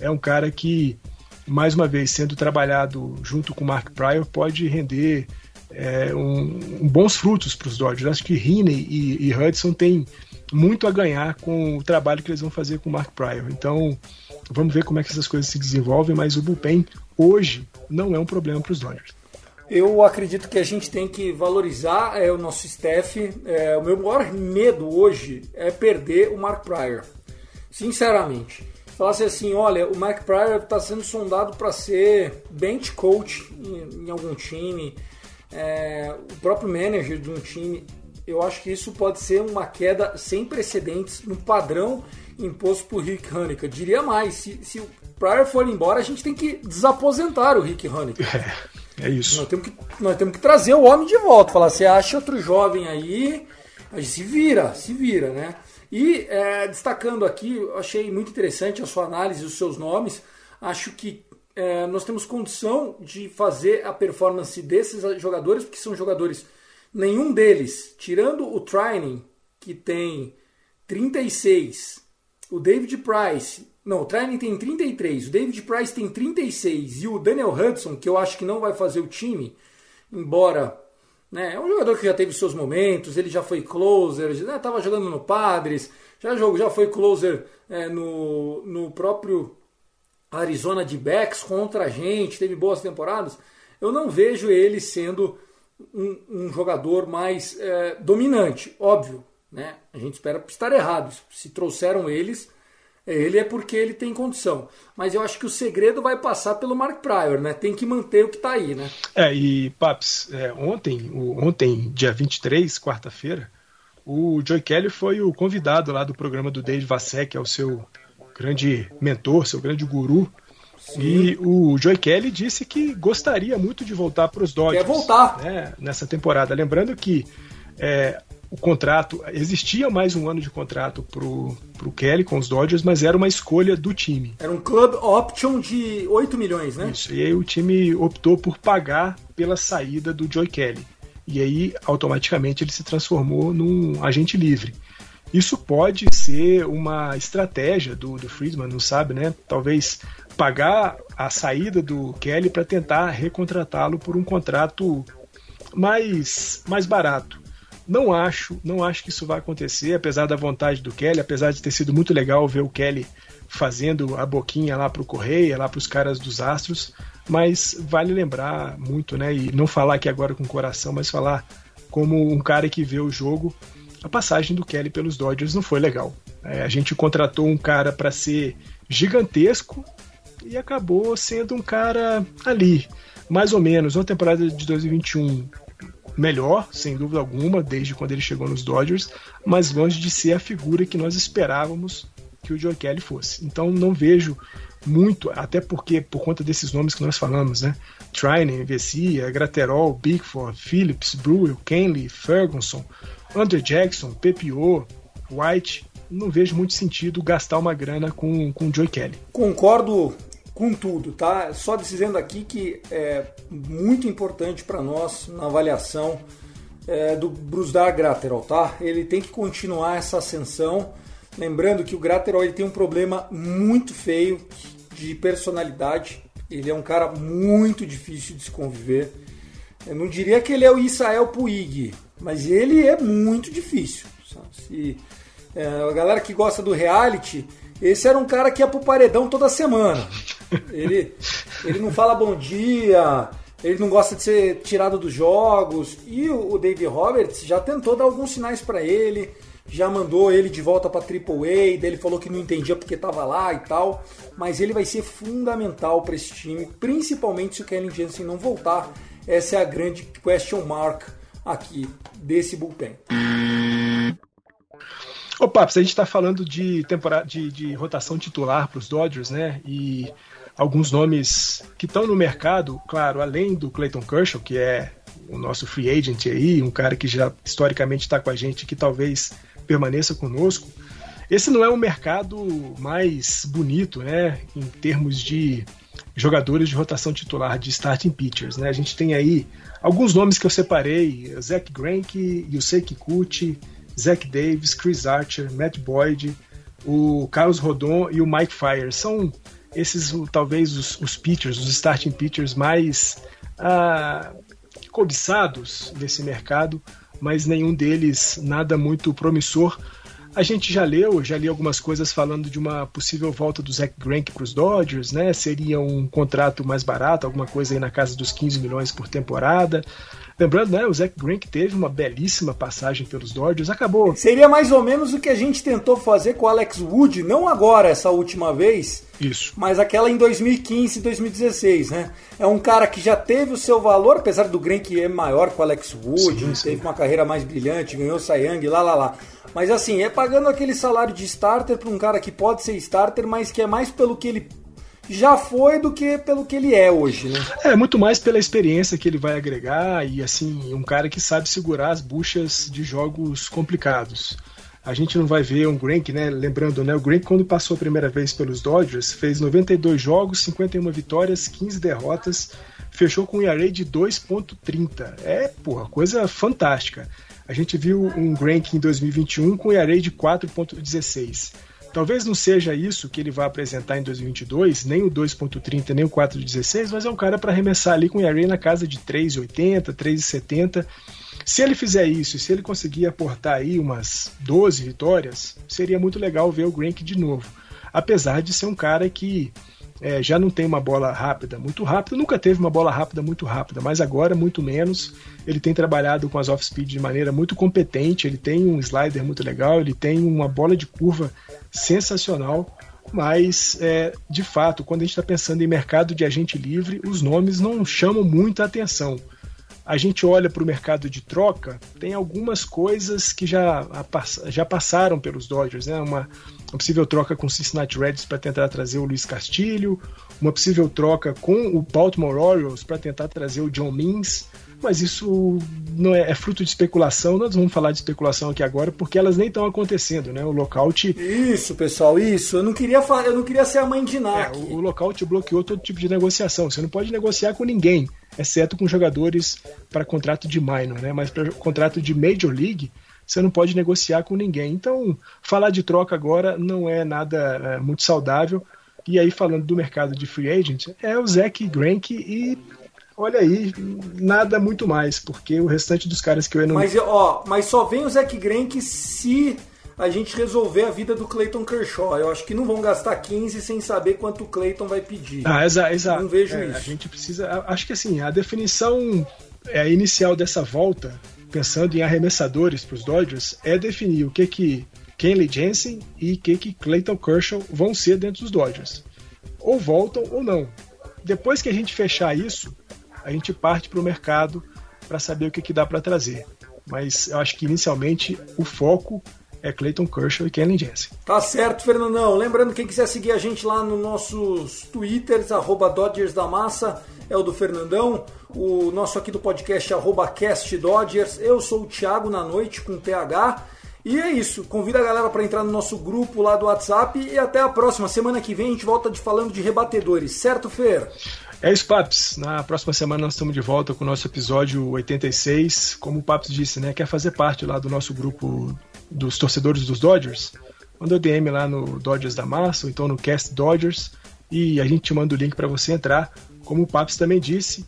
é um cara que, mais uma vez, sendo trabalhado junto com o Mark Pryor, pode render é, um, um bons frutos para os Dodgers. Acho que Heaney e, e, Hudson têm muito a ganhar com o trabalho que eles vão fazer com o Mark Pryor. Então, vamos ver como é que essas coisas se desenvolvem, mas o bullpen hoje não é um problema para os Dodgers. Eu acredito que a gente tem que valorizar é, o nosso staff. É, o meu maior medo hoje é perder o Mark Pryor. Sinceramente falasse assim, olha, o Mike Pryor está sendo sondado para ser bench coach em, em algum time, é, o próprio manager de um time, eu acho que isso pode ser uma queda sem precedentes no padrão imposto por Rick Haneker. Diria mais, se, se o Pryor for embora, a gente tem que desaposentar o Rick Haneker. É, é isso. Nós temos, que, nós temos que trazer o homem de volta. Falar, você acha outro jovem aí, a gente se vira, se vira, né? E é, destacando aqui, achei muito interessante a sua análise, os seus nomes. Acho que é, nós temos condição de fazer a performance desses jogadores, porque são jogadores, nenhum deles, tirando o Trining, que tem 36, o David Price, não, o Trining tem 33, o David Price tem 36 e o Daniel Hudson, que eu acho que não vai fazer o time, embora né, é um jogador que já teve seus momentos, ele já foi closer, estava jogando no Padres, já, jogou, já foi closer é, no, no próprio Arizona de backs contra a gente, teve boas temporadas. Eu não vejo ele sendo um, um jogador mais é, dominante, óbvio. Né? A gente espera estar errado. Se trouxeram eles, ele é porque ele tem condição. Mas eu acho que o segredo vai passar pelo Mark Pryor, né? Tem que manter o que está aí, né? É, e Paps, é, ontem, o, ontem, dia 23, quarta-feira, o Joey Kelly foi o convidado lá do programa do Dave Vassek, que é o seu grande mentor, seu grande guru. Sim. E o Joey Kelly disse que gostaria muito de voltar para os Dodgers. Quer voltar. Né, nessa temporada. Lembrando que é, o contrato, existia mais um ano de contrato pro, pro Kelly com os Dodgers, mas era uma escolha do time. Era um club option de 8 milhões, né? Isso, e aí o time optou por pagar pela saída do Joey Kelly. E aí, automaticamente, ele se transformou num agente livre. Isso pode ser uma estratégia do, do Friedman, não sabe, né? Talvez pagar a saída do Kelly para tentar recontratá-lo por um contrato mais, mais barato. Não acho, não acho que isso vai acontecer, apesar da vontade do Kelly, apesar de ter sido muito legal ver o Kelly fazendo a boquinha lá pro Correia, lá pros caras dos Astros, mas vale lembrar muito, né? E não falar aqui agora com o coração, mas falar como um cara que vê o jogo a passagem do Kelly pelos Dodgers não foi legal. É, a gente contratou um cara para ser gigantesco e acabou sendo um cara ali, mais ou menos, uma temporada de 2021 melhor, sem dúvida alguma, desde quando ele chegou nos Dodgers, mas longe de ser a figura que nós esperávamos que o Joe Kelly fosse. Então não vejo muito, até porque por conta desses nomes que nós falamos, né? Trinan, Vessia, Graterol, Bigford, Phillips, Brewer, Kenley, Ferguson, Andrew Jackson, Pepio, White, não vejo muito sentido gastar uma grana com, com o Joey Kelly. Concordo com tudo, tá? Só dizendo aqui que é muito importante para nós na avaliação é, do Brusdar Graterol, tá? Ele tem que continuar essa ascensão. Lembrando que o Graterol ele tem um problema muito feio de personalidade. Ele é um cara muito difícil de se conviver. Eu não diria que ele é o Israel Puig, mas ele é muito difícil. Se, é, a galera que gosta do reality, esse era um cara que ia pro paredão toda semana. Ele, ele não fala bom dia, ele não gosta de ser tirado dos jogos. E o, o Dave Roberts já tentou dar alguns sinais para ele, já mandou ele de volta para Triple A, daí ele falou que não entendia porque estava lá e tal. Mas ele vai ser fundamental para esse time, principalmente se o Kellen Jensen não voltar. Essa é a grande question mark aqui desse bullpen. Ô, Paps, a gente está falando de, temporada, de, de rotação titular para os Dodgers, né? E alguns nomes que estão no mercado, claro, além do Clayton Kershaw, que é o nosso free agent aí, um cara que já historicamente está com a gente, que talvez permaneça conosco. Esse não é um mercado mais bonito, né? Em termos de jogadores de rotação titular, de starting pitchers, né? A gente tem aí Alguns nomes que eu separei: Zach Greinke, Yusei Kikuchi, Zach Davis, Chris Archer, Matt Boyd, o Carlos Rodon e o Mike Fire. São esses talvez os, os pitchers, os starting pitchers mais ah, cobiçados nesse mercado, mas nenhum deles nada muito promissor. A gente já leu, já li algumas coisas falando de uma possível volta do Zach Greinke para os Dodgers, né? Seria um contrato mais barato, alguma coisa aí na casa dos 15 milhões por temporada. Lembrando, né, o Zach Greinke teve uma belíssima passagem pelos Dodgers, acabou. Seria mais ou menos o que a gente tentou fazer com o Alex Wood, não agora, essa última vez, Isso. mas aquela em 2015 e 2016, né? É um cara que já teve o seu valor, apesar do Greinke é maior que o Alex Wood, Sim, sim. teve uma carreira mais brilhante, ganhou Cy Young, lá, lá, lá. Mas assim, é pagando aquele salário de starter para um cara que pode ser starter, mas que é mais pelo que ele já foi do que pelo que ele é hoje, né? É, muito mais pela experiência que ele vai agregar e, assim, um cara que sabe segurar as buchas de jogos complicados. A gente não vai ver um Greinke, né? Lembrando, né? O Greinke, quando passou a primeira vez pelos Dodgers, fez 92 jogos, 51 vitórias, 15 derrotas, fechou com um ERA de 2.30. É, porra, coisa fantástica. A gente viu um Greinke em 2021 com um ERA de 4.16. Talvez não seja isso que ele vai apresentar em 2022, nem o 2.30, nem o 4.16, mas é um cara para arremessar ali com o ERA na casa de 3.80, 3.70. Se ele fizer isso, se ele conseguir aportar aí umas 12 vitórias, seria muito legal ver o Greinke de novo. Apesar de ser um cara que é, já não tem uma bola rápida muito rápida, nunca teve uma bola rápida muito rápida, mas agora muito menos. Ele tem trabalhado com as off-speed de maneira muito competente, ele tem um slider muito legal, ele tem uma bola de curva sensacional. Mas, é, de fato, quando a gente está pensando em mercado de agente livre, os nomes não chamam muita atenção. A gente olha para o mercado de troca, tem algumas coisas que já, já passaram pelos Dodgers, né? Uma, uma possível troca com o Cincinnati Reds para tentar trazer o Luiz Castilho, uma possível troca com o Baltimore Orioles para tentar trazer o John Means, mas isso não é, é, fruto de especulação. Nós vamos falar de especulação aqui agora porque elas nem estão acontecendo, né? O lockout. Isso, pessoal, isso. Eu não queria eu não queria ser a mãe de nada. É, o, o lockout bloqueou todo tipo de negociação. Você não pode negociar com ninguém, exceto com jogadores para contrato de minor, né? Mas para contrato de major league você não pode negociar com ninguém. Então, falar de troca agora não é nada é, muito saudável. E aí, falando do mercado de free agent, é o Zach Greinke e olha aí, nada muito mais, porque o restante dos caras que eu não. Mas, ó, mas só vem o Zach Greinke se a gente resolver a vida do Clayton Kershaw. Eu acho que não vão gastar 15 sem saber quanto o Clayton vai pedir. Ah, exato. Exa não vejo é, isso. A gente precisa. Acho que assim, a definição é, inicial dessa volta, pensando em arremessadores para os Dodgers, é definir o que que Kenley Jensen e o que que Clayton Kershaw vão ser dentro dos Dodgers. Ou voltam ou não. Depois que a gente fechar isso, a gente parte para o mercado para saber o que, que dá para trazer. Mas eu acho que inicialmente o foco é Clayton Kershaw e Kenley Jensen. Tá certo, Fernandão. Lembrando, quem quiser seguir a gente lá nos nossos twitters, arroba Dodgers da Massa, é o do Fernandão. O nosso aqui do podcast, arroba Cast Dodgers. Eu sou o Thiago na noite com PH. E é isso. Convida a galera para entrar no nosso grupo lá do WhatsApp e até a próxima. Semana que vem a gente volta de falando de rebatedores, certo, Fer? É isso, Paps. Na próxima semana nós estamos de volta com o nosso episódio 86. Como o Paps disse, né? Quer fazer parte lá do nosso grupo dos torcedores dos Dodgers? Manda o DM lá no Dodgers da Massa, ou então no Cast Dodgers, e a gente te manda o link para você entrar. Como o Paps também disse,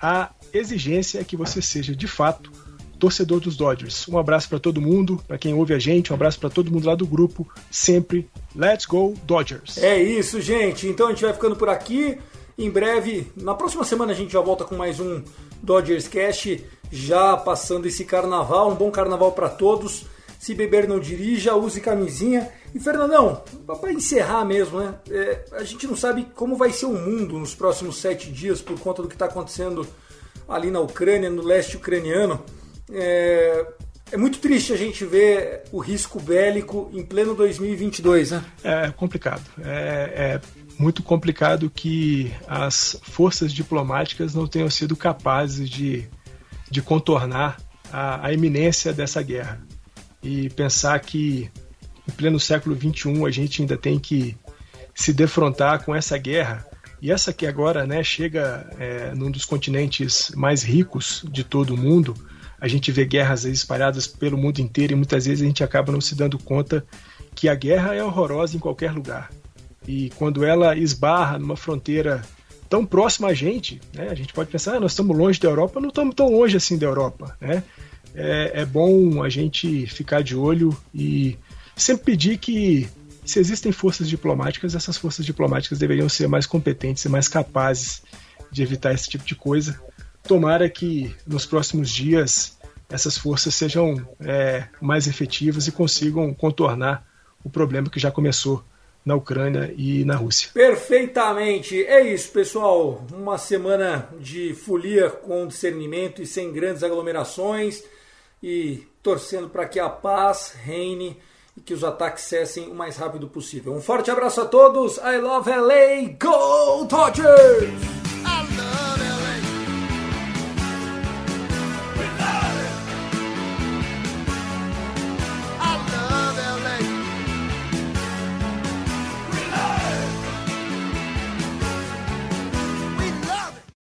a exigência é que você seja de fato torcedor dos Dodgers. Um abraço para todo mundo, para quem ouve a gente, um abraço para todo mundo lá do grupo. Sempre, let's go Dodgers. É isso, gente. Então a gente vai ficando por aqui. Em breve, na próxima semana a gente já volta com mais um Dodgers Cast, já passando esse carnaval. Um bom carnaval para todos. Se beber, não dirija, use camisinha. E Fernandão, para encerrar mesmo, né? É, a gente não sabe como vai ser o mundo nos próximos sete dias por conta do que está acontecendo ali na Ucrânia, no leste ucraniano. É, é, muito triste a gente ver o risco bélico em pleno 2022, né? É complicado. É, é muito complicado que as forças diplomáticas não tenham sido capazes de, de contornar a, a iminência dessa guerra. E pensar que em pleno século XXI a gente ainda tem que se defrontar com essa guerra. E essa que agora né, chega é, num dos continentes mais ricos de todo o mundo. A gente vê guerras espalhadas pelo mundo inteiro e muitas vezes a gente acaba não se dando conta que a guerra é horrorosa em qualquer lugar. E quando ela esbarra numa fronteira tão próxima a gente, né, a gente pode pensar, ah, nós estamos longe da Europa, não estamos tão longe assim da Europa. Né? É, é bom a gente ficar de olho e sempre pedir que se existem forças diplomáticas, essas forças diplomáticas deveriam ser mais competentes e mais capazes de evitar esse tipo de coisa, tomara que nos próximos dias essas forças sejam é, mais efetivas e consigam contornar o problema que já começou na Ucrânia e na Rússia. Perfeitamente. É isso, pessoal. Uma semana de folia com discernimento e sem grandes aglomerações e torcendo para que a paz reine e que os ataques cessem o mais rápido possível. Um forte abraço a todos. I love LA. Go Dodgers!